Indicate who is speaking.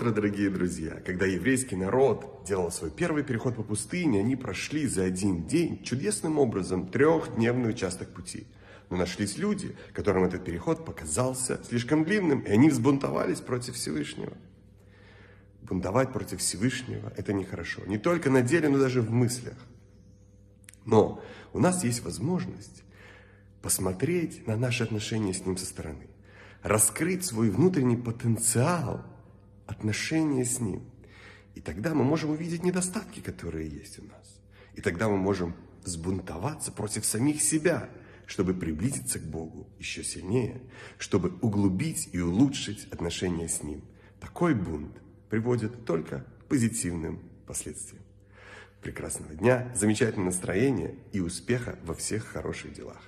Speaker 1: утро, дорогие друзья! Когда еврейский народ делал свой первый переход по пустыне, они прошли за один день чудесным образом трехдневный участок пути. Но нашлись люди, которым этот переход показался слишком длинным, и они взбунтовались против Всевышнего. Бунтовать против Всевышнего – это нехорошо. Не только на деле, но даже в мыслях. Но у нас есть возможность посмотреть на наши отношения с Ним со стороны, раскрыть свой внутренний потенциал отношения с Ним. И тогда мы можем увидеть недостатки, которые есть у нас. И тогда мы можем сбунтоваться против самих себя, чтобы приблизиться к Богу еще сильнее, чтобы углубить и улучшить отношения с Ним. Такой бунт приводит только к позитивным последствиям. Прекрасного дня, замечательного настроения и успеха во всех хороших делах.